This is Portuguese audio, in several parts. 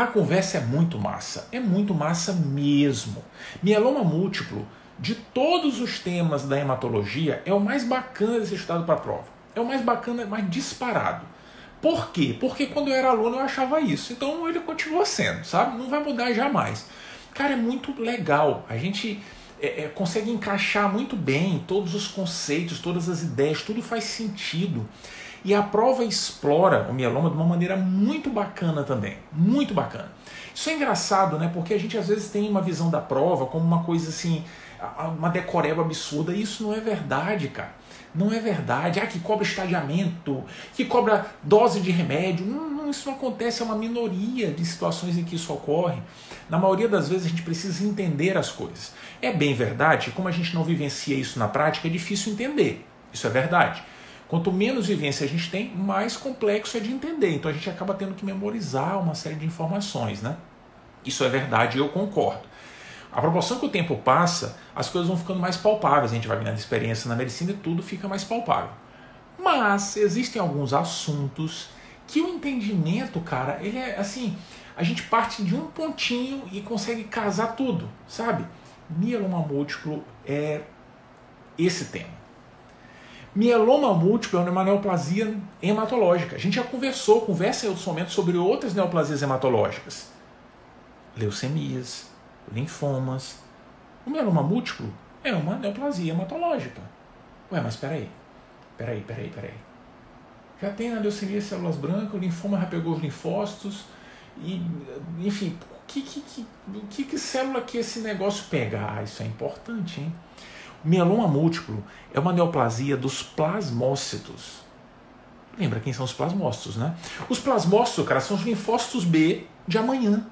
A conversa é muito massa, é muito massa mesmo. Mieloma múltiplo, de todos os temas da hematologia, é o mais bacana de ser estudado para prova. É o mais bacana, mais disparado. Por quê? Porque quando eu era aluno eu achava isso. Então ele continua sendo, sabe? Não vai mudar jamais. Cara, é muito legal. A gente é, é, consegue encaixar muito bem todos os conceitos, todas as ideias, tudo faz sentido. E a prova explora o mieloma de uma maneira muito bacana também. Muito bacana. Isso é engraçado, né? Porque a gente às vezes tem uma visão da prova como uma coisa assim, uma decoreba absurda. E isso não é verdade, cara. Não é verdade. Ah, que cobra estadiamento, que cobra dose de remédio. Não, isso não acontece, é uma minoria de situações em que isso ocorre. Na maioria das vezes a gente precisa entender as coisas. É bem verdade, como a gente não vivencia isso na prática, é difícil entender. Isso é verdade. Quanto menos vivência a gente tem, mais complexo é de entender. Então a gente acaba tendo que memorizar uma série de informações, né? Isso é verdade e eu concordo. A proporção que o tempo passa, as coisas vão ficando mais palpáveis, a gente vai ganhando experiência na medicina e tudo fica mais palpável. Mas existem alguns assuntos que o entendimento, cara, ele é assim, a gente parte de um pontinho e consegue casar tudo, sabe? Mieloma múltiplo é esse tema. Mieloma múltiplo é uma neoplasia hematológica. A gente já conversou, conversa em outros momentos sobre outras neoplasias hematológicas. Leucemias, linfomas. O mieloma múltiplo é uma neoplasia hematológica. Ué, mas peraí, peraí, peraí, peraí. Já tem a leucemia células brancas, o linfoma já pegou os linfócitos, e, enfim, que, que, que, que, que célula que esse negócio pega? Ah, isso é importante, hein? Mieloma múltiplo é uma neoplasia dos plasmócitos. Lembra quem são os plasmócitos, né? Os plasmócitos, cara, são os linfócitos B de amanhã,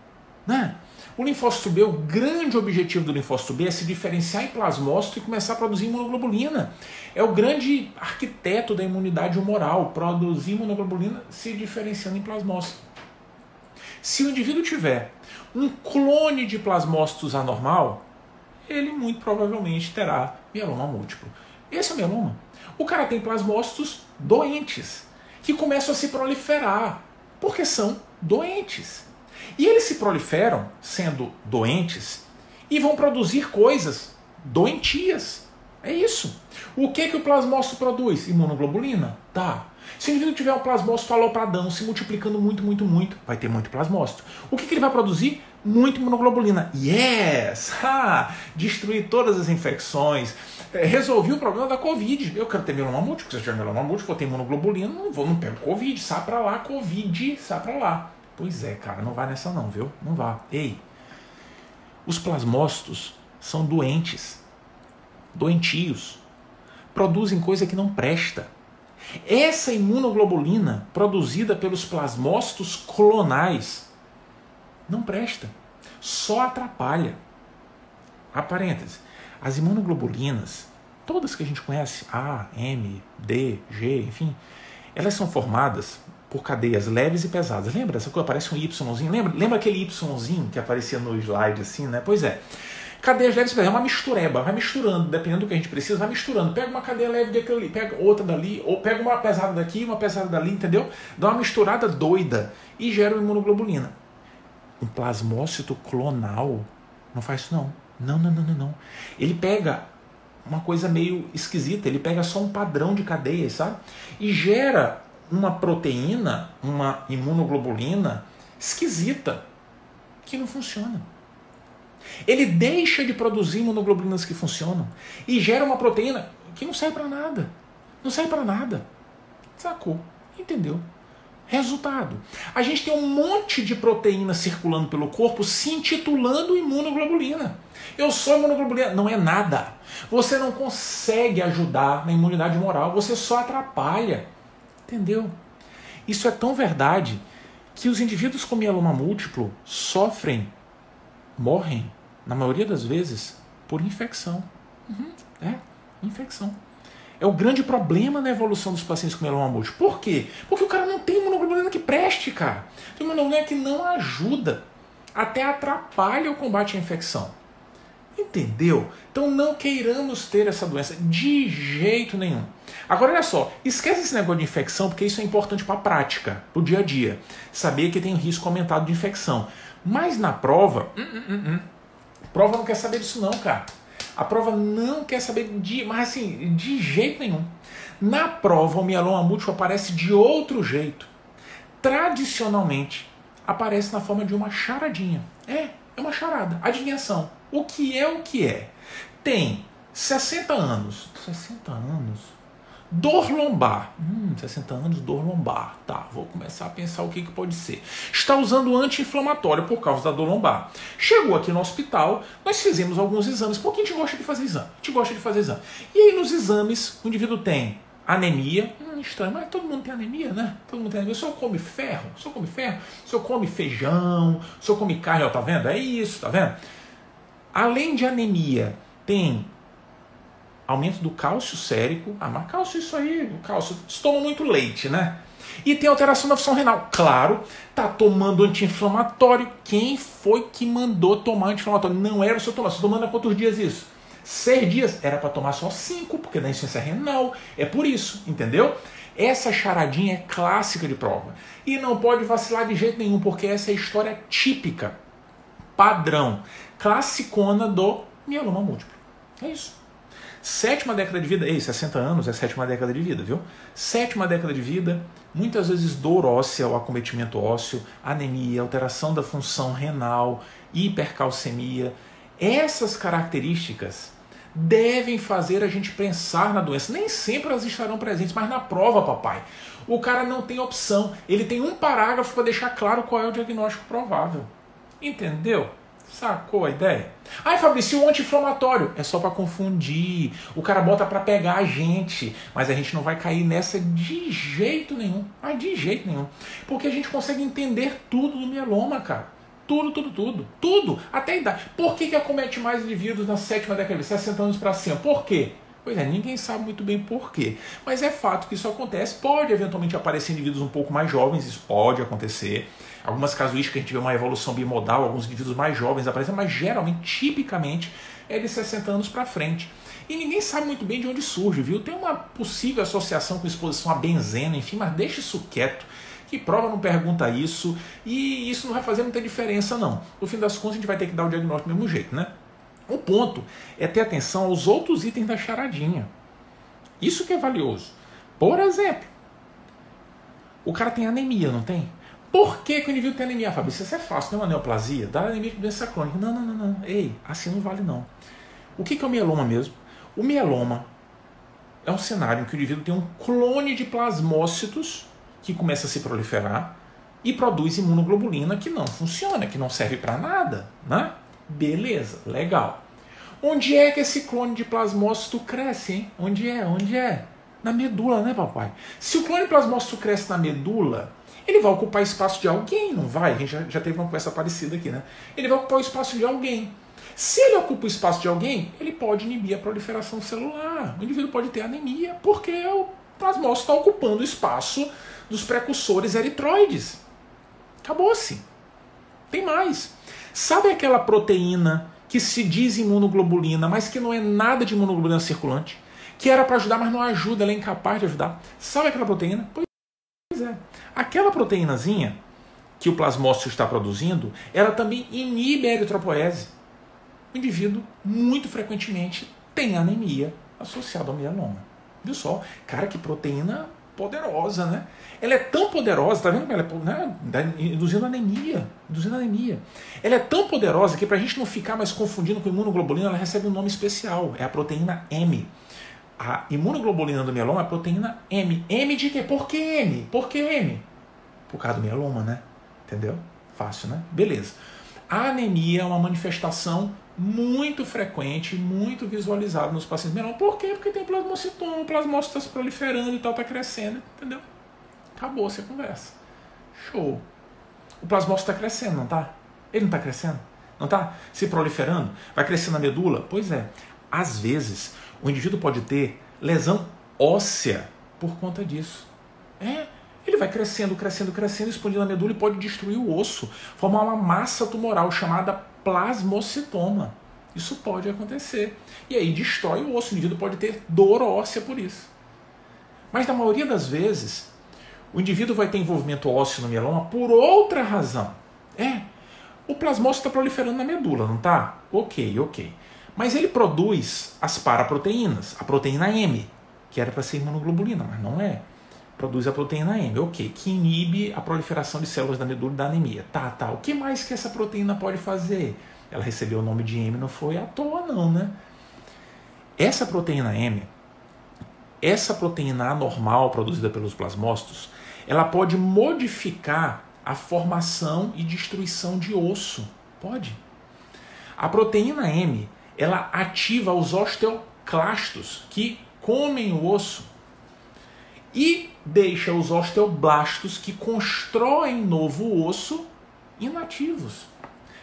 né? O linfócito B, o grande objetivo do linfócito B é se diferenciar em plasmócito e começar a produzir imunoglobulina. É o grande arquiteto da imunidade humoral, produzir imunoglobulina se diferenciando em plasmócito. Se o indivíduo tiver um clone de plasmócitos anormal, ele muito provavelmente terá mieloma múltiplo. Esse é o mieloma. O cara tem plasmócitos doentes, que começam a se proliferar, porque são doentes. E eles se proliferam sendo doentes e vão produzir coisas doentias. É isso. O que, que o plasmócito produz? Imunoglobulina? Tá. Se o indivíduo tiver um plasmócito alopradão se multiplicando muito, muito, muito, vai ter muito plasmócito. O que, que ele vai produzir? Muito imunoglobulina. Yes! Ha! Destruir todas as infecções. É, resolvi o problema da Covid. Eu quero ter mieloma múltiplo. Se eu tiver mieloma múltiplo, vou ter imunoglobulina, não vou, não pego Covid. Sai pra lá, Covid, sai pra lá. Pois é, cara, não vai nessa não, viu? Não vá. Ei, os plasmócitos são doentes, doentios, produzem coisa que não presta. Essa imunoglobulina produzida pelos plasmócitos clonais não presta, só atrapalha. A as imunoglobulinas, todas que a gente conhece, A, M, D, G, enfim, elas são formadas por cadeias leves e pesadas. Lembra? Essa coisa parece um Yzinho. Lembra, lembra aquele Yzinho que aparecia no slide assim, né? Pois é. Cadeias leves e pesadas. É uma mistureba. Vai misturando, dependendo do que a gente precisa, vai misturando. Pega uma cadeia leve daquele ali, pega outra dali, ou pega uma pesada daqui, uma pesada dali, entendeu? Dá uma misturada doida e gera uma imunoglobulina. Um plasmócito clonal não faz isso não. Não, não, não, não, não. Ele pega uma coisa meio esquisita, ele pega só um padrão de cadeias, sabe? E gera uma proteína, uma imunoglobulina esquisita que não funciona. Ele deixa de produzir imunoglobulinas que funcionam e gera uma proteína que não serve para nada. Não serve para nada. Sacou? Entendeu? Resultado: a gente tem um monte de proteína circulando pelo corpo se intitulando imunoglobulina. Eu sou imunoglobulina. Não é nada. Você não consegue ajudar na imunidade moral, você só atrapalha. Entendeu? Isso é tão verdade que os indivíduos com mieloma múltiplo sofrem, morrem, na maioria das vezes, por infecção. Uhum. É, infecção. É o grande problema na evolução dos pacientes com mieloma múltiplo. Por quê? Porque o cara não tem imunoglobulina que preste, cara. Tem imunoglobulina que não ajuda, até atrapalha o combate à infecção. Entendeu? Então não queiramos ter essa doença de jeito nenhum. Agora olha só, esquece esse negócio de infecção, porque isso é importante para a prática, para o dia a dia. Saber que tem um risco aumentado de infecção. Mas na prova, hum, hum, hum, hum, prova não quer saber disso não, cara. A prova não quer saber de, mas assim, de jeito nenhum. Na prova, o mieloma múltiplo aparece de outro jeito. Tradicionalmente, aparece na forma de uma charadinha. É, é uma charada, adivinhação. O que é o que é? Tem 60 anos. 60 anos? Dor lombar. Hum, 60 anos, dor lombar. Tá, vou começar a pensar o que, que pode ser. Está usando anti-inflamatório por causa da dor lombar. Chegou aqui no hospital, nós fizemos alguns exames, porque a gente gosta de fazer exame. A gente gosta de fazer exame. E aí nos exames, o indivíduo tem anemia. Hum, estranho, mas todo mundo tem anemia, né? Todo mundo tem anemia. O senhor come ferro? O senhor come ferro? O senhor come feijão? O senhor come carne? Ó, tá vendo? É isso, tá vendo? Além de anemia, tem aumento do cálcio sérico. Ah, mas cálcio isso aí, cálcio, toma muito leite, né? E tem alteração da função renal. Claro, tá tomando anti-inflamatório. Quem foi que mandou tomar anti-inflamatório? Não era o seu tomar. Você tomando há quantos dias isso? Seis dias. Era para tomar só cinco, porque da insuficiência renal. É por isso, entendeu? Essa charadinha é clássica de prova. E não pode vacilar de jeito nenhum, porque essa é a história típica, padrão, classicona do mieloma múltiplo. É isso. Sétima década de vida, ei, 60 anos é sétima década de vida, viu? Sétima década de vida, muitas vezes dor óssea ou acometimento ósseo, anemia, alteração da função renal, hipercalcemia. Essas características devem fazer a gente pensar na doença. Nem sempre elas estarão presentes, mas na prova, papai, o cara não tem opção. Ele tem um parágrafo para deixar claro qual é o diagnóstico provável. Entendeu? Sacou a ideia? Ai, Fabrício, o anti-inflamatório é só para confundir. O cara bota para pegar a gente, mas a gente não vai cair nessa de jeito nenhum. Ah, de jeito nenhum. Porque a gente consegue entender tudo do mieloma, cara. Tudo, tudo, tudo. Tudo. Até a idade. Por que, que acomete mais indivíduos na sétima década de 60 anos para cima? Por quê? Pois é, ninguém sabe muito bem por quê. Mas é fato que isso acontece. Pode eventualmente aparecer indivíduos um pouco mais jovens, isso pode acontecer. Algumas casuísticas a gente vê uma evolução bimodal, alguns indivíduos mais jovens aparecem, mas geralmente, tipicamente, é de 60 anos para frente. E ninguém sabe muito bem de onde surge, viu? Tem uma possível associação com exposição a benzena, enfim, mas deixa isso quieto. Que prova não pergunta isso e isso não vai fazer muita diferença, não. No fim das contas, a gente vai ter que dar o diagnóstico do mesmo jeito, né? O ponto é ter atenção aos outros itens da charadinha. Isso que é valioso. Por exemplo, o cara tem anemia, não tem? Por que, que o indivíduo tem anemia, Fábio? Isso é fácil, não é uma neoplasia? Dá anemia de doença crônica. Não, não, não, não. Ei, assim não vale não. O que, que é o mieloma mesmo? O mieloma é um cenário em que o indivíduo tem um clone de plasmócitos que começa a se proliferar e produz imunoglobulina que não funciona, que não serve para nada, né? Beleza, legal. Onde é que esse clone de plasmócito cresce, hein? Onde é? Onde é? Na medula, né, papai? Se o clone de plasmócito cresce na medula, ele vai ocupar espaço de alguém, não vai? A gente já, já teve uma conversa parecida aqui, né? Ele vai ocupar o espaço de alguém. Se ele ocupa o espaço de alguém, ele pode inibir a proliferação celular. O indivíduo pode ter anemia porque o plasmócito está ocupando o espaço dos precursores eritroides. Acabou-se. Tem mais. Sabe aquela proteína que se diz imunoglobulina, mas que não é nada de imunoglobulina circulante? Que era para ajudar, mas não ajuda, ela é incapaz de ajudar. Sabe aquela proteína? Pois é. Aquela proteínazinha que o plasmócito está produzindo, ela também inibe a eritropoese. O indivíduo, muito frequentemente, tem anemia associada ao mieloma. Viu só? Cara, que proteína poderosa, né? Ela é tão poderosa, tá vendo como ela é né? induzindo anemia, induzindo anemia. Ela é tão poderosa que para a gente não ficar mais confundindo com imunoglobulina, ela recebe um nome especial, é a proteína M. A imunoglobulina do mieloma é a proteína M. M de quê? Por que M? Por que M? Por causa do mieloma, né? Entendeu? Fácil, né? Beleza. A anemia é uma manifestação muito frequente, muito visualizada nos pacientes mieloma. Por quê? Porque tem plasmocitoma, o plasmócito está se proliferando e tal, está crescendo, entendeu? Acabou-se a conversa. Show. O plasmócito está crescendo, não tá? Ele não está crescendo? Não está se proliferando? Vai crescer na medula? Pois é. Às vezes, o indivíduo pode ter lesão óssea por conta disso. É, ele vai crescendo, crescendo, crescendo, expandindo a medula e pode destruir o osso, formar uma massa tumoral chamada plasmocitoma. Isso pode acontecer. E aí destrói o osso, o indivíduo pode ter dor óssea por isso. Mas na maioria das vezes, o indivíduo vai ter envolvimento ósseo no mieloma por outra razão. É, o plasmócito está proliferando na medula, não está? Ok, ok. Mas ele produz as paraproteínas, a proteína M, que era para ser imunoglobulina, mas não é. Produz a proteína M, ok, que inibe a proliferação de células da medula da anemia. Tá, tá. O que mais que essa proteína pode fazer? Ela recebeu o nome de M, não foi à toa, não, né? Essa proteína M, essa proteína anormal produzida pelos plasmócitos, ela pode modificar a formação e destruição de osso. Pode. A proteína M, ela ativa os osteoclastos que comem o osso e deixa os osteoblastos que constroem novo osso inativos.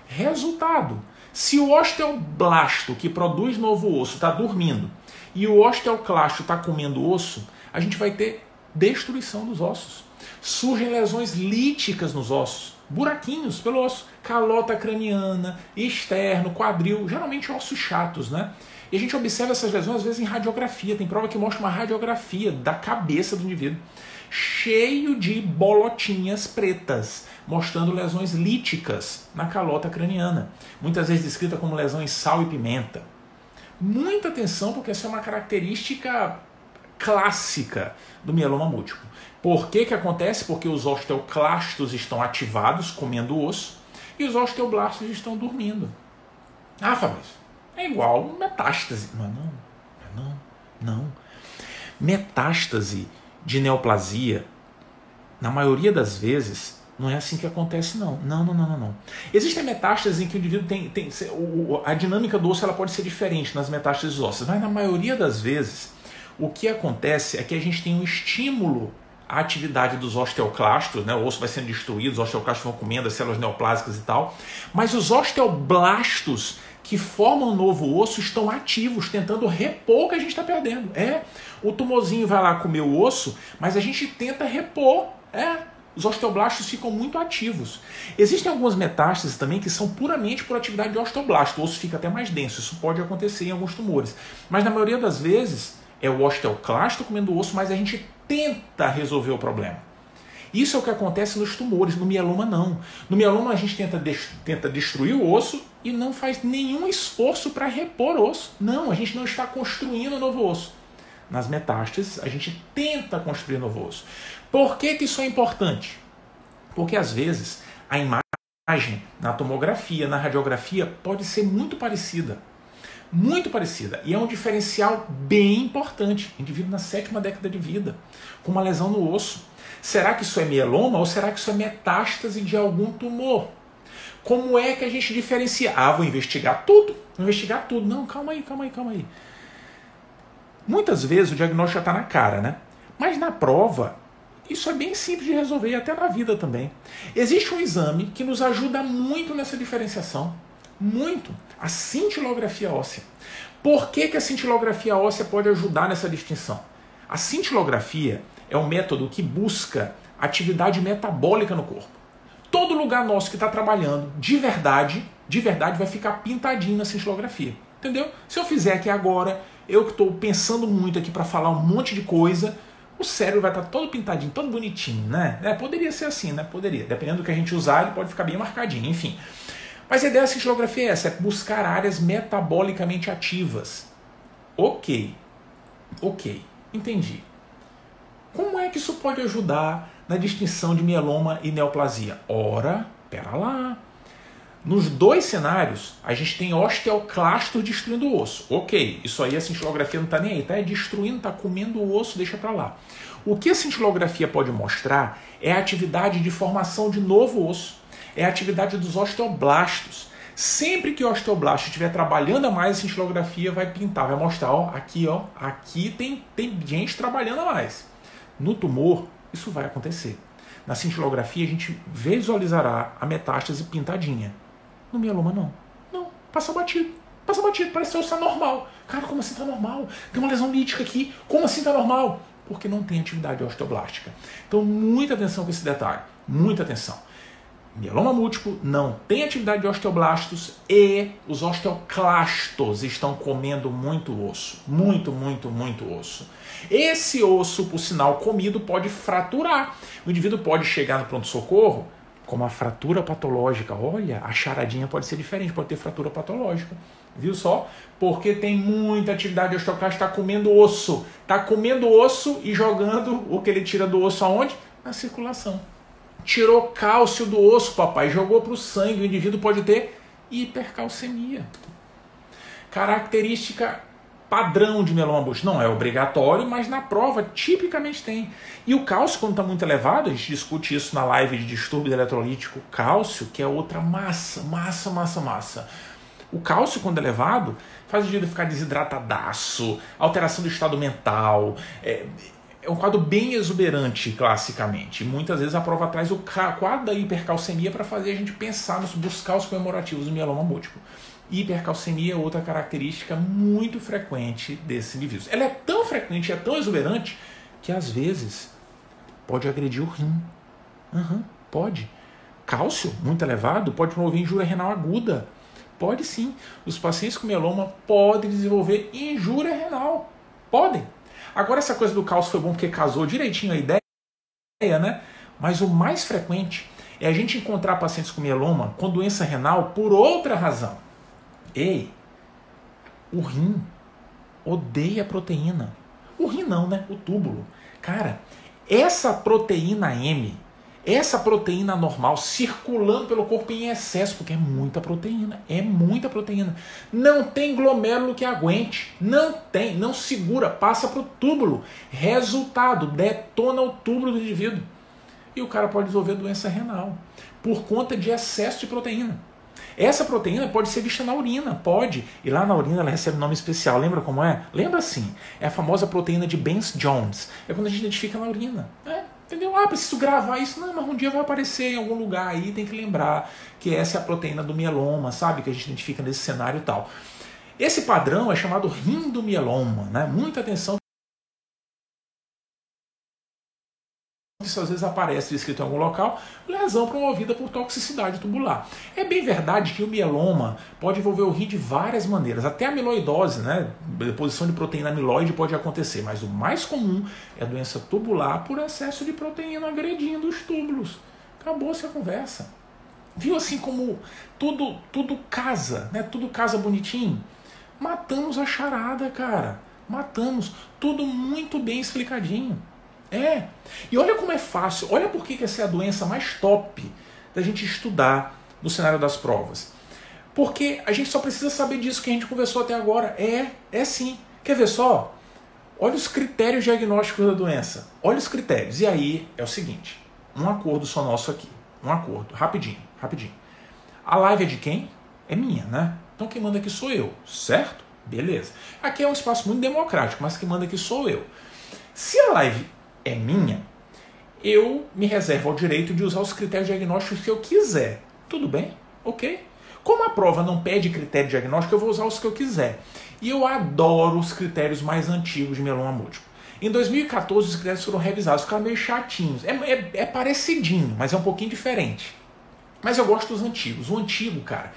Resultado: se o osteoblasto que produz novo osso está dormindo e o osteoclasto está comendo osso, a gente vai ter destruição dos ossos. Surgem lesões líticas nos ossos, buraquinhos pelo osso, calota craniana, externo, quadril, geralmente ossos chatos, né? E a gente observa essas lesões às vezes em radiografia. Tem prova que mostra uma radiografia da cabeça do indivíduo, cheio de bolotinhas pretas, mostrando lesões líticas na calota craniana, muitas vezes descrita como lesão em sal e pimenta. Muita atenção, porque essa é uma característica clássica do mieloma múltiplo. Por que, que acontece? Porque os osteoclastos estão ativados, comendo osso, e os osteoblastos estão dormindo. Ah, Fabrício, é igual metástase. Não, não, não, não. Metástase de neoplasia, na maioria das vezes, não é assim que acontece, não. Não, não, não, não. não. Existem metástases em que o indivíduo tem. tem a dinâmica do osso ela pode ser diferente nas metástases ósseas, mas na maioria das vezes, o que acontece é que a gente tem um estímulo à atividade dos osteoclastos, né? o osso vai sendo destruído, os osteoclastos vão comendo as células neoplásicas e tal, mas os osteoblastos que formam um novo osso estão ativos, tentando repor o que a gente está perdendo. É, o tumorzinho vai lá comer o osso, mas a gente tenta repor. É, os osteoblastos ficam muito ativos. Existem algumas metástases também que são puramente por atividade de osteoblasto. O osso fica até mais denso. Isso pode acontecer em alguns tumores. Mas na maioria das vezes é o osteoclasto comendo o osso, mas a gente tenta resolver o problema. Isso é o que acontece nos tumores, no mieloma não. No mieloma a gente tenta, tenta destruir o osso e não faz nenhum esforço para repor o osso. Não, a gente não está construindo novo osso. Nas metástases, a gente tenta construir novo osso. Por que, que isso é importante? Porque às vezes a imagem na tomografia, na radiografia, pode ser muito parecida. Muito parecida. E é um diferencial bem importante. Indivíduo na sétima década de vida, com uma lesão no osso Será que isso é mieloma ou será que isso é metástase de algum tumor? Como é que a gente diferencia? Ah, vou investigar tudo, vou investigar tudo. Não, calma aí, calma aí, calma aí. Muitas vezes o diagnóstico já está na cara, né? Mas na prova, isso é bem simples de resolver e até na vida também. Existe um exame que nos ajuda muito nessa diferenciação. Muito. A cintilografia óssea. Por que, que a cintilografia óssea pode ajudar nessa distinção? A cintilografia é um método que busca atividade metabólica no corpo. Todo lugar nosso que está trabalhando de verdade, de verdade, vai ficar pintadinho na cintilografia. Entendeu? Se eu fizer aqui agora, eu que estou pensando muito aqui para falar um monte de coisa, o cérebro vai estar tá todo pintadinho, todo bonitinho, né? É, poderia ser assim, né? Poderia. Dependendo do que a gente usar, ele pode ficar bem marcadinho, enfim. Mas a ideia da cintilografia é essa, é buscar áreas metabolicamente ativas. Ok. Ok. Entendi. Como é que isso pode ajudar na distinção de mieloma e neoplasia? Ora, pera lá. Nos dois cenários, a gente tem osteoclastos destruindo o osso. Ok, isso aí a cintilografia não está nem aí, está destruindo, está comendo o osso, deixa para lá. O que a cintilografia pode mostrar é a atividade de formação de novo osso, é a atividade dos osteoblastos. Sempre que o osteoblasto estiver trabalhando a mais, a cintilografia vai pintar, vai mostrar, ó, aqui, ó, aqui tem, tem gente trabalhando a mais. No tumor, isso vai acontecer. Na cintilografia, a gente visualizará a metástase pintadinha. No mieloma, não. Não, passa batido. Passa batido, parece que está normal. Cara, como assim está normal? Tem uma lesão lítica aqui. Como assim está normal? Porque não tem atividade osteoblástica. Então, muita atenção com esse detalhe. Muita atenção. Mieloma múltiplo não tem atividade de osteoblastos e os osteoclastos estão comendo muito osso. Muito, muito, muito osso. Esse osso, por sinal comido, pode fraturar. O indivíduo pode chegar no pronto-socorro com uma fratura patológica. Olha, a charadinha pode ser diferente, pode ter fratura patológica. Viu só? Porque tem muita atividade osteoclasta, está comendo osso. Está comendo osso e jogando o que ele tira do osso aonde? Na circulação. Tirou cálcio do osso, papai, jogou para o sangue. O indivíduo pode ter hipercalcemia. Característica padrão de mieloma. Não é obrigatório, mas na prova tipicamente tem. E o cálcio, quando está muito elevado, a gente discute isso na live de distúrbio eletrolítico, cálcio, que é outra massa, massa, massa, massa. O cálcio, quando elevado, faz o indivíduo ficar desidratadaço, alteração do estado mental. É, é um quadro bem exuberante, classicamente. Muitas vezes a prova traz o quadro da hipercalcemia para fazer a gente pensar nos buscar os comemorativos do mieloma múltiplo. Hipercalcemia é outra característica muito frequente desse indivíduo. Ela é tão frequente, é tão exuberante, que às vezes pode agredir o rim. Uhum, pode. Cálcio muito elevado pode promover injúria renal aguda. Pode sim. Os pacientes com mieloma podem desenvolver injúria renal. Podem. Agora, essa coisa do cálcio foi bom porque casou direitinho a ideia, né? Mas o mais frequente é a gente encontrar pacientes com mieloma com doença renal por outra razão. Ei, o rim odeia proteína. O rim não, né? O túbulo. Cara, essa proteína M essa proteína normal circulando pelo corpo em excesso, porque é muita proteína, é muita proteína. Não tem glomérulo que aguente, não tem, não segura, passa para o túbulo. Resultado, detona o túbulo do indivíduo. E o cara pode desenvolver doença renal por conta de excesso de proteína. Essa proteína pode ser vista na urina, pode. E lá na urina ela recebe um nome especial. Lembra como é? Lembra sim. É a famosa proteína de Benz-Jones. É quando a gente identifica na urina. É, Entendeu? Ah, preciso gravar isso. Não, mas um dia vai aparecer em algum lugar aí, tem que lembrar que essa é a proteína do mieloma, sabe? Que a gente identifica nesse cenário e tal. Esse padrão é chamado rim do mieloma, né? Muita atenção isso às vezes aparece escrito em algum local, lesão promovida por toxicidade tubular. É bem verdade que o mieloma pode envolver o rim de várias maneiras, até a amiloidose, né? Deposição de proteína amiloide pode acontecer, mas o mais comum é a doença tubular por excesso de proteína agredindo os túbulos. Acabou-se a conversa. Viu assim como tudo tudo casa, né? Tudo casa bonitinho. Matamos a charada, cara. Matamos. Tudo muito bem explicadinho. É. E olha como é fácil, olha por que essa é a doença mais top da gente estudar no cenário das provas. Porque a gente só precisa saber disso que a gente conversou até agora. É, é sim. Quer ver só? Olha os critérios diagnósticos da doença. Olha os critérios. E aí é o seguinte: um acordo só nosso aqui. Um acordo. Rapidinho, rapidinho. A live é de quem? É minha, né? Então quem manda aqui sou eu, certo? Beleza. Aqui é um espaço muito democrático, mas quem manda aqui sou eu. Se a live é minha, eu me reservo ao direito de usar os critérios diagnósticos que eu quiser. Tudo bem? Ok? Como a prova não pede critério diagnóstico, eu vou usar os que eu quiser. E eu adoro os critérios mais antigos de mieloma múltiplo. Em 2014, os critérios foram revisados, ficaram meio chatinhos. É, é, é parecidinho, mas é um pouquinho diferente. Mas eu gosto dos antigos. O antigo, cara,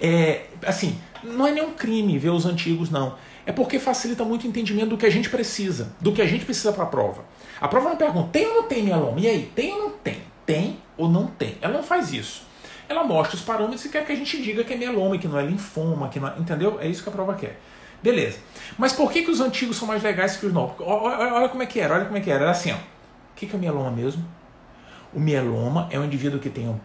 é assim, não é nenhum crime ver os antigos, não. É porque facilita muito o entendimento do que a gente precisa, do que a gente precisa para a prova. A prova não pergunta, tem ou não tem mieloma? E aí, tem ou não tem? Tem ou não tem? Ela não faz isso. Ela mostra os parâmetros e quer que a gente diga que é mieloma, que não é linfoma, que não é, entendeu? É isso que a prova quer. Beleza. Mas por que, que os antigos são mais legais que os novos? Olha, olha, como é que era, olha como é que era. Era assim, ó. O que, que é mieloma mesmo? O mieloma é um indivíduo que tem um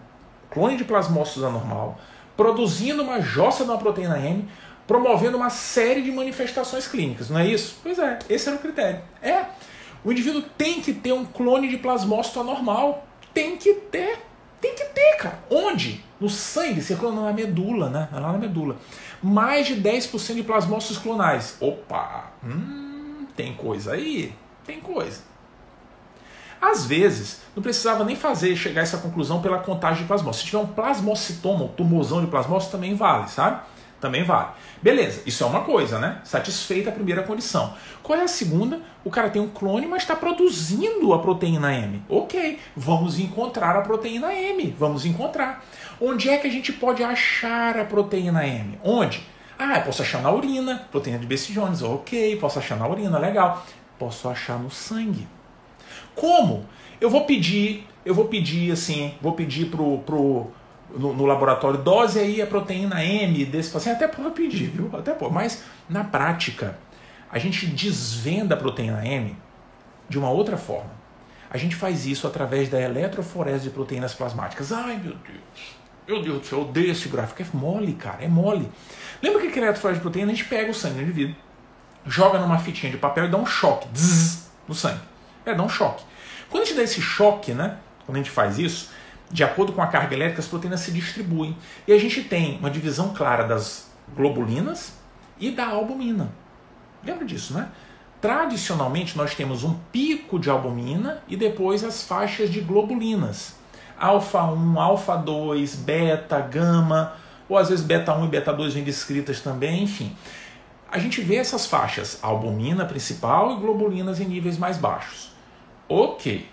clone de plasmócitos anormal, produzindo uma jossa de uma proteína M, promovendo uma série de manifestações clínicas, não é isso? Pois é, esse era o critério. É. O indivíduo tem que ter um clone de plasmócito anormal. Tem que ter. Tem que ter, cara. Onde? No sangue, circulando na medula, né? Lá na medula. Mais de 10% de plasmócitos clonais. Opa! Hum, tem coisa aí. Tem coisa. Às vezes, não precisava nem fazer chegar a essa conclusão pela contagem de plasmócitos. Se tiver um plasmocitoma, um tumorzão de plasmócitos, também vale, sabe? Também vale. Beleza, isso é uma coisa, né? Satisfeita a primeira condição. Qual é a segunda? O cara tem um clone, mas está produzindo a proteína M. Ok, vamos encontrar a proteína M. Vamos encontrar. Onde é que a gente pode achar a proteína M? Onde? Ah, eu posso achar na urina, proteína de Bessie Jones. Ok, posso achar na urina, legal. Posso achar no sangue. Como? Eu vou pedir, eu vou pedir assim, vou pedir pro, pro no, no, laboratório, dose aí a proteína M desse paciente, até pode pedir, viu? Até pode, mas na prática, a gente desvenda a proteína M de uma outra forma. A gente faz isso através da eletroforese de proteínas plasmáticas. Ai, meu Deus. Meu Deus do céu, eu odeio esse gráfico. É mole, cara, é mole. Lembra que aquele eletroforese de proteína, a gente pega o sangue do indivíduo, joga numa fitinha de papel e dá um choque zzz, no sangue. É, dá um choque. Quando a gente dá esse choque, né? Quando a gente faz isso, de acordo com a carga elétrica, as proteínas se distribuem. E a gente tem uma divisão clara das globulinas e da albumina. Lembra disso, né? Tradicionalmente, nós temos um pico de albumina e depois as faixas de globulinas. Alfa 1, alfa 2, beta, gama, ou às vezes beta 1 e beta 2 vêm descritas também, enfim. A gente vê essas faixas, albumina principal e globulinas em níveis mais baixos. Ok,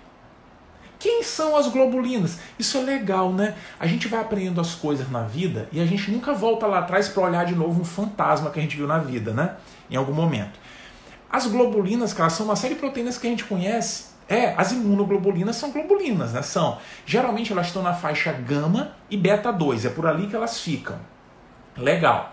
quem são as globulinas? Isso é legal, né? A gente vai aprendendo as coisas na vida e a gente nunca volta lá atrás para olhar de novo um fantasma que a gente viu na vida, né? Em algum momento. As globulinas, cara, são uma série de proteínas que a gente conhece. É, as imunoglobulinas são globulinas, né? São. Geralmente elas estão na faixa gama e beta 2, é por ali que elas ficam. Legal.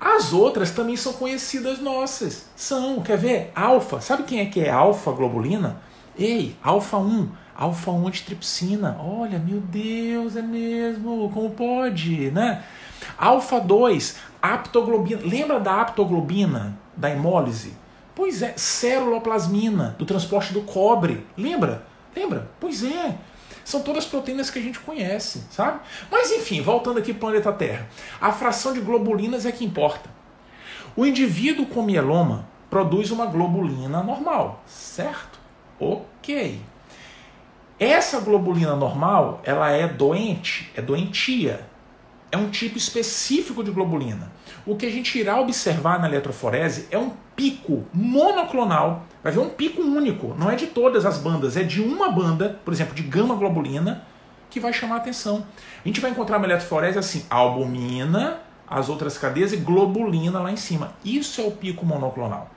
As outras também são conhecidas nossas. São, quer ver? Alfa. Sabe quem é que é alfa globulina? Ei, alfa 1 alfa-1 antitripsina. Olha, meu Deus, é mesmo, como pode, né? Alfa-2, aptoglobina. Lembra da aptoglobina, da hemólise? Pois é, ceruloplasmina, do transporte do cobre. Lembra? Lembra? Pois é. São todas proteínas que a gente conhece, sabe? Mas enfim, voltando aqui para o planeta Terra. A fração de globulinas é que importa. O indivíduo com mieloma produz uma globulina normal, certo? Ok. Essa globulina normal, ela é doente, é doentia. É um tipo específico de globulina. O que a gente irá observar na eletroforese é um pico monoclonal. Vai ver um pico único, não é de todas as bandas, é de uma banda, por exemplo, de gama globulina, que vai chamar a atenção. A gente vai encontrar uma eletroforese assim, albumina, as outras cadeias e globulina lá em cima. Isso é o pico monoclonal.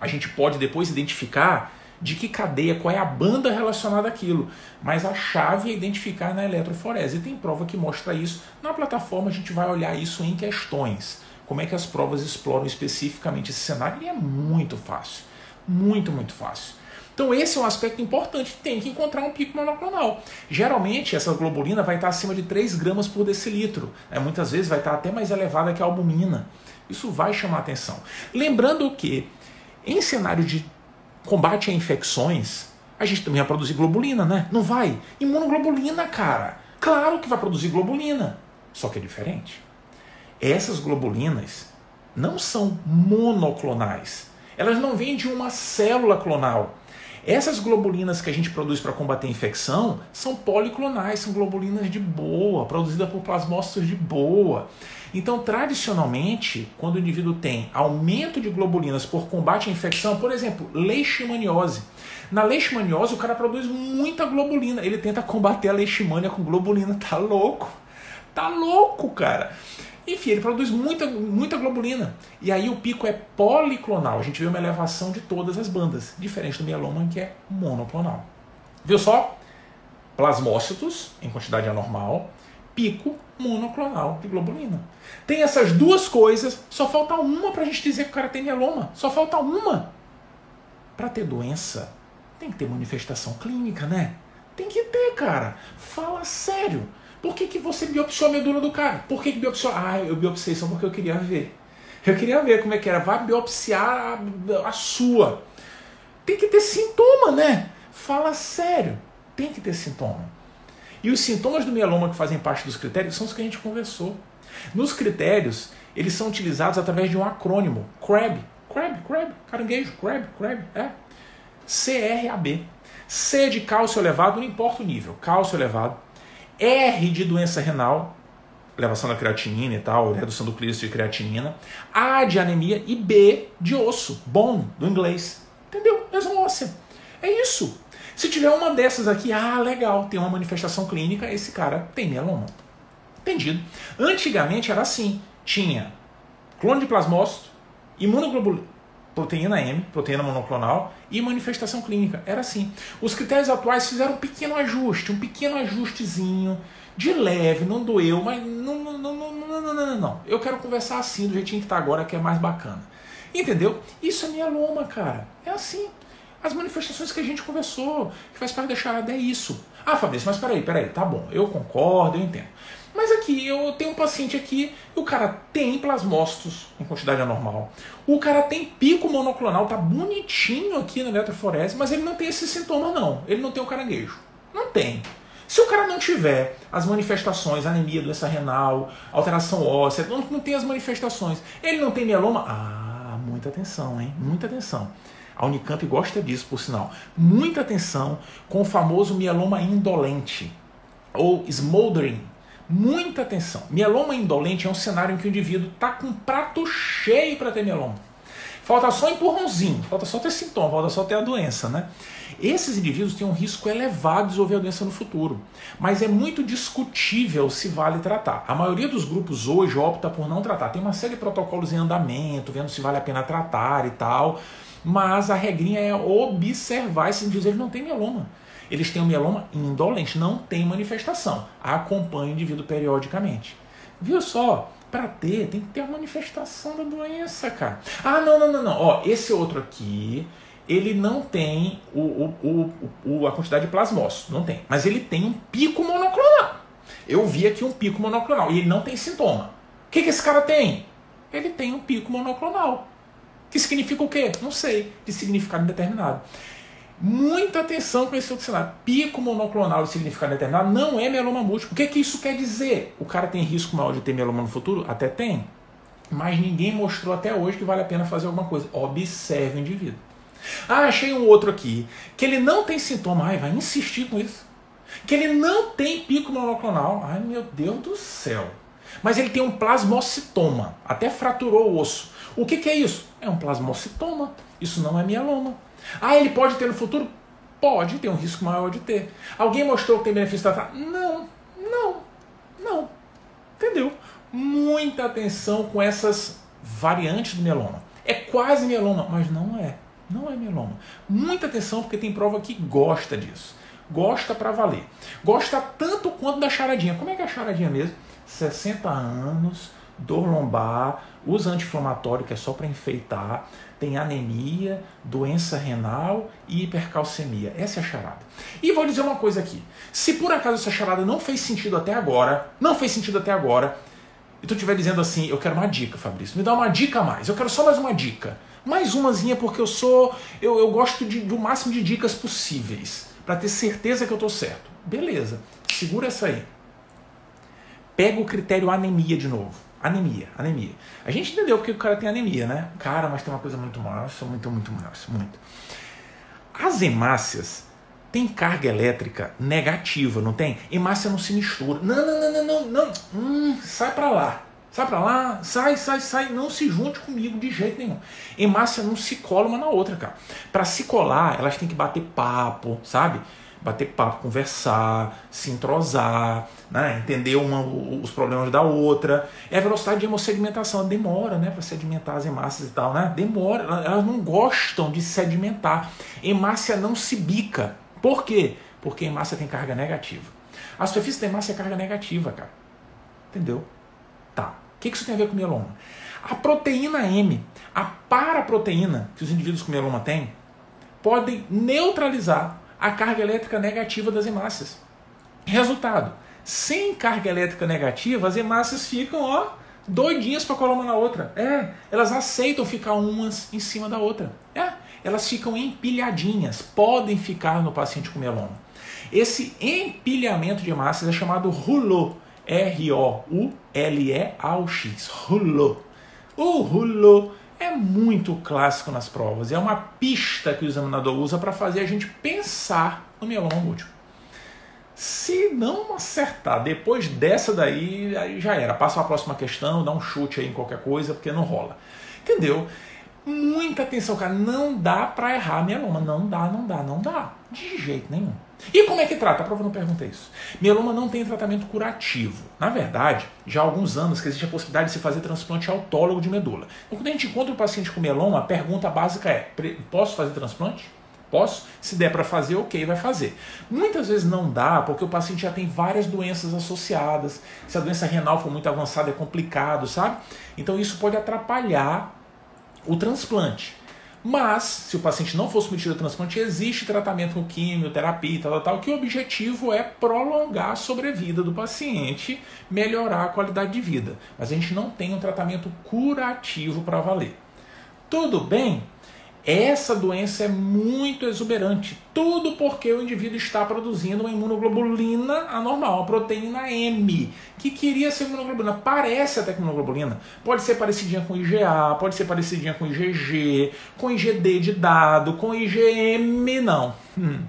A gente pode depois identificar de que cadeia, qual é a banda relacionada àquilo. Mas a chave é identificar na eletroforese. E tem prova que mostra isso. Na plataforma a gente vai olhar isso em questões. Como é que as provas exploram especificamente esse cenário? E é muito fácil. Muito, muito fácil. Então esse é um aspecto importante. Tem que encontrar um pico monoclonal. Geralmente essa globulina vai estar acima de 3 gramas por decilitro. É, muitas vezes vai estar até mais elevada que a albumina. Isso vai chamar atenção. Lembrando que em cenário de combate a infecções, a gente também vai produzir globulina, né? Não vai? Imunoglobulina, cara. Claro que vai produzir globulina. Só que é diferente. Essas globulinas não são monoclonais. Elas não vêm de uma célula clonal. Essas globulinas que a gente produz para combater a infecção são policlonais, são globulinas de boa, produzidas por plasmócitos de boa. Então, tradicionalmente, quando o indivíduo tem aumento de globulinas por combate à infecção, por exemplo, leishmaniose. Na leishmaniose, o cara produz muita globulina. Ele tenta combater a leishmania com globulina. Tá louco? Tá louco, cara. Enfim, ele produz muita, muita globulina. E aí o pico é policlonal. A gente vê uma elevação de todas as bandas, diferente do mieloma, que é monoclonal. Viu só? Plasmócitos, em quantidade anormal, pico monoclonal de globulina. Tem essas duas coisas, só falta uma para a gente dizer que o cara tem mieloma. Só falta uma. Para ter doença, tem que ter manifestação clínica, né? Tem que ter, cara. Fala sério. Por que, que você biopsiou a medula do cara? Por que, que biopsiou? Ah, eu biopsiei só porque eu queria ver. Eu queria ver como é que era. Vai biopsiar a, a sua. Tem que ter sintoma, né? Fala sério. Tem que ter sintoma. E os sintomas do mieloma que fazem parte dos critérios são os que a gente conversou. Nos critérios, eles são utilizados através de um acrônimo, CRAB. CRAB, CRAB, caranguejo, CRAB, CRAB, é. CRAB. C de cálcio elevado, não importa o nível, cálcio elevado. R de doença renal, elevação da creatinina e tal, redução do clírice de creatinina. A de anemia e B de osso, bone, do inglês. Entendeu? Lesão óssea. É isso. Se tiver uma dessas aqui, ah, legal, tem uma manifestação clínica, esse cara tem mieloma. Entendido. Antigamente era assim, tinha clone de plasmócito, imunoglobulina, proteína M, proteína monoclonal e manifestação clínica. Era assim. Os critérios atuais fizeram um pequeno ajuste, um pequeno ajustezinho, de leve, não doeu, mas não, não, não, não, não, não, não, não. Eu quero conversar assim, do jeitinho que está agora, que é mais bacana. Entendeu? Isso é mieloma, cara. É assim. As manifestações que a gente conversou, que faz parte da charada, é isso. Ah, Fabrício, mas peraí, peraí, tá bom, eu concordo, eu entendo. Mas aqui, eu tenho um paciente aqui, o cara tem plasmócitos em quantidade anormal. O cara tem pico monoclonal, tá bonitinho aqui na eletroforese, mas ele não tem esse sintoma não. Ele não tem o caranguejo. Não tem. Se o cara não tiver as manifestações, anemia, doença renal, alteração óssea, não, não tem as manifestações, ele não tem mieloma, ah, muita atenção, hein? Muita atenção. A Unicamp gosta disso, por sinal. Muita atenção com o famoso mieloma indolente, ou smoldering, Muita atenção. Mieloma indolente é um cenário em que o indivíduo está com um prato cheio para ter mieloma. Falta só empurrãozinho, falta só ter sintoma, falta só ter a doença, né? Esses indivíduos têm um risco elevado de desenvolver a doença no futuro, mas é muito discutível se vale tratar. A maioria dos grupos hoje opta por não tratar. Tem uma série de protocolos em andamento, vendo se vale a pena tratar e tal, mas a regrinha é observar esses indivíduos, eles não têm mieloma eles têm um mieloma indolente, não tem manifestação. Acompanha o indivíduo periodicamente. Viu só? Para ter, tem que ter a manifestação da doença, cara. Ah, não, não, não, não. Ó, esse outro aqui, ele não tem o, o, o, a quantidade de plasmócitos, não tem. Mas ele tem um pico monoclonal. Eu vi aqui um pico monoclonal e ele não tem sintoma. O que, que esse cara tem? Ele tem um pico monoclonal. Que significa o quê? Não sei. De significado indeterminado. Muita atenção com esse outro cenário. Pico monoclonal de significado determinado não é mieloma múltiplo. O que, que isso quer dizer? O cara tem risco maior de ter mieloma no futuro? Até tem. Mas ninguém mostrou até hoje que vale a pena fazer alguma coisa. Observe o indivíduo. Ah, achei um outro aqui. Que ele não tem sintoma. Ai, vai insistir com isso. Que ele não tem pico monoclonal. Ai, meu Deus do céu. Mas ele tem um plasmocitoma. Até fraturou o osso. O que, que é isso? É um plasmocitoma. Isso não é mieloma. Ah, ele pode ter no futuro? Pode, tem um risco maior de ter. Alguém mostrou que tem benefício tratar? Não, não, não. Entendeu? Muita atenção com essas variantes do mieloma. É quase mieloma, mas não é. Não é mieloma. Muita atenção porque tem prova que gosta disso. Gosta para valer. Gosta tanto quanto da charadinha. Como é que é a charadinha mesmo? 60 anos, dor lombar, usa anti-inflamatório que é só para enfeitar, tem anemia, doença renal e hipercalcemia. Essa é a charada. E vou dizer uma coisa aqui. Se por acaso essa charada não fez sentido até agora, não fez sentido até agora, e tu estiver dizendo assim, eu quero uma dica, Fabrício, me dá uma dica a mais, eu quero só mais uma dica. Mais umazinha, porque eu sou. Eu, eu gosto de, do máximo de dicas possíveis, para ter certeza que eu estou certo. Beleza, segura essa aí. Pega o critério anemia de novo. Anemia, anemia. A gente entendeu porque o cara tem anemia, né? Cara, mas tem uma coisa muito massa, muito, muito massa, muito. As hemácias têm carga elétrica negativa, não tem? Hemácia não se mistura. Não, não, não, não, não, não. Hum, sai pra lá. Sai pra lá, sai, sai, sai. Não se junte comigo de jeito nenhum. Hemácia não se cola uma na outra, cara. Para se colar, elas têm que bater papo, sabe? Bater papo, conversar, se entrosar, né? entender uma, os problemas da outra. É a velocidade de hemossegmentação, demora né? para sedimentar as hemácias e tal, né? demora, elas não gostam de sedimentar. Hemácia não se bica. Por quê? Porque hemácia tem carga negativa. A superfície da hemácia é carga negativa, cara. Entendeu? Tá. O que isso tem a ver com mieloma? A proteína M, a paraproteína que os indivíduos com mieloma têm, podem neutralizar a carga elétrica negativa das hemácias. Resultado: sem carga elétrica negativa, as hemácias ficam ó, doidinhas para colar uma na outra. É, elas aceitam ficar umas em cima da outra. É, elas ficam empilhadinhas, podem ficar no paciente com meloma. Esse empilhamento de hemácias é chamado rouleau. R-O-U-L-E-A-U-X. Rouleau. O rouleau é muito clássico nas provas. É uma pista que o examinador usa para fazer a gente pensar no mieloma múltiplo. Se não acertar depois dessa daí, aí já era. Passa a próxima questão, dá um chute aí em qualquer coisa, porque não rola. Entendeu? Muita atenção, cara. Não dá pra errar mieloma. Não dá, não dá, não dá. De jeito nenhum. E como é que trata? A prova não pergunta isso. Mieloma não tem tratamento curativo. Na verdade, já há alguns anos que existe a possibilidade de se fazer transplante autólogo de medula. Então, quando a gente encontra o paciente com mieloma, a pergunta básica é: posso fazer transplante? Posso? Se der para fazer, ok, vai fazer. Muitas vezes não dá porque o paciente já tem várias doenças associadas. Se a doença renal for muito avançada, é complicado, sabe? Então isso pode atrapalhar o transplante. Mas, se o paciente não for submetido a transplante, existe tratamento com quimioterapia e tal, tal, tal, que o objetivo é prolongar a sobrevida do paciente, melhorar a qualidade de vida. Mas a gente não tem um tratamento curativo para valer. Tudo bem? Essa doença é muito exuberante, tudo porque o indivíduo está produzindo uma imunoglobulina anormal, uma proteína M, que queria ser imunoglobulina. Parece até com imunoglobulina. Pode ser parecidinha com IgA, pode ser parecidinha com IgG, com IgD de dado, com IgM não. Hum.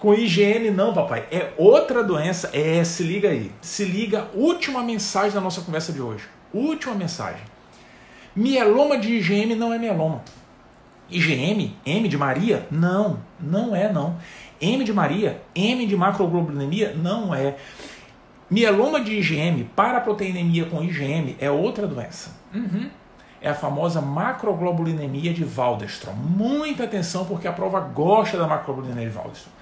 Com IgM não, papai. É outra doença. É, se liga aí. Se liga, última mensagem da nossa conversa de hoje. Última mensagem. Mieloma de IgM não é mieloma. IgM, M de Maria? Não, não é não. M de Maria, M de macroglobulinemia? Não é. Mieloma de IgM, paraproteinemia com IgM, é outra doença. Uhum. É a famosa macroglobulinemia de Waldenstrom. Muita atenção, porque a prova gosta da macroglobulinemia de Waldenstrom.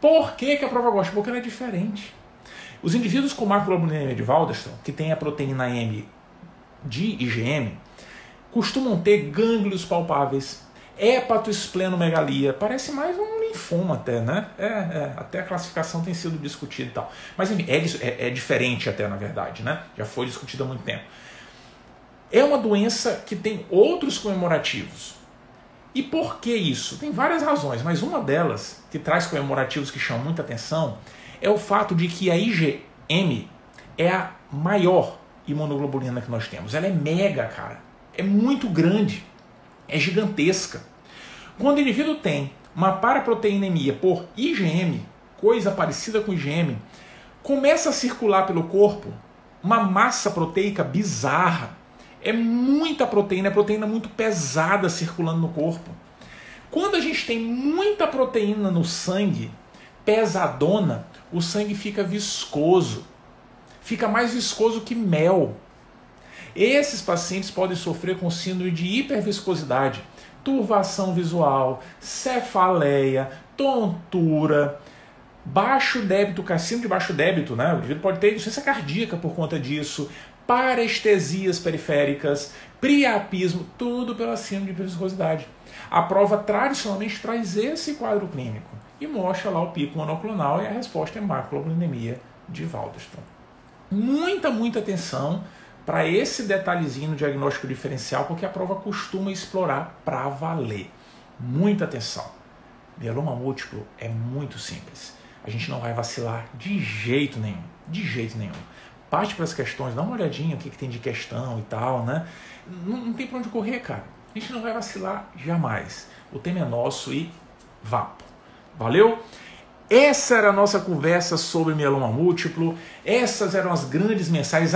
Por que, que a prova gosta? Porque ela é diferente. Os indivíduos com macroglobulinemia de Waldenstrom, que tem a proteína M de IgM, costumam ter gânglios palpáveis, hepatoesplenomegalia, parece mais um linfoma até, né? É, é, até a classificação tem sido discutida e tal. Mas enfim, é, é, é, diferente até, na verdade, né? Já foi discutida há muito tempo. É uma doença que tem outros comemorativos. E por que isso? Tem várias razões, mas uma delas, que traz comemorativos que chamam muita atenção, é o fato de que a IgM é a maior imunoglobulina que nós temos. Ela é mega, cara. É muito grande é gigantesca. Quando o indivíduo tem uma paraproteinemia por IgM, coisa parecida com IgM, começa a circular pelo corpo uma massa proteica bizarra. É muita proteína, é proteína muito pesada circulando no corpo. Quando a gente tem muita proteína no sangue, pesadona, o sangue fica viscoso. Fica mais viscoso que mel. Esses pacientes podem sofrer com síndrome de hiperviscosidade, turvação visual, cefaleia, tontura, baixo débito, síndrome de baixo débito, né? O indivíduo pode ter insuficiência cardíaca por conta disso, parestesias periféricas, priapismo, tudo pela síndrome de hiperviscosidade. A prova tradicionalmente traz esse quadro clínico e mostra lá o pico monoclonal e a resposta é macroglobulinemia de Waldenstrom. Muita, muita atenção para esse detalhezinho no diagnóstico diferencial, porque a prova costuma explorar para valer. Muita atenção. Mieloma múltiplo é muito simples. A gente não vai vacilar de jeito nenhum. De jeito nenhum. Parte para as questões, dá uma olhadinha o que, que tem de questão e tal, né? Não, não tem para onde correr, cara. A gente não vai vacilar jamais. O tema é nosso e vapo. Valeu? Essa era a nossa conversa sobre mieloma múltiplo. Essas eram as grandes mensagens.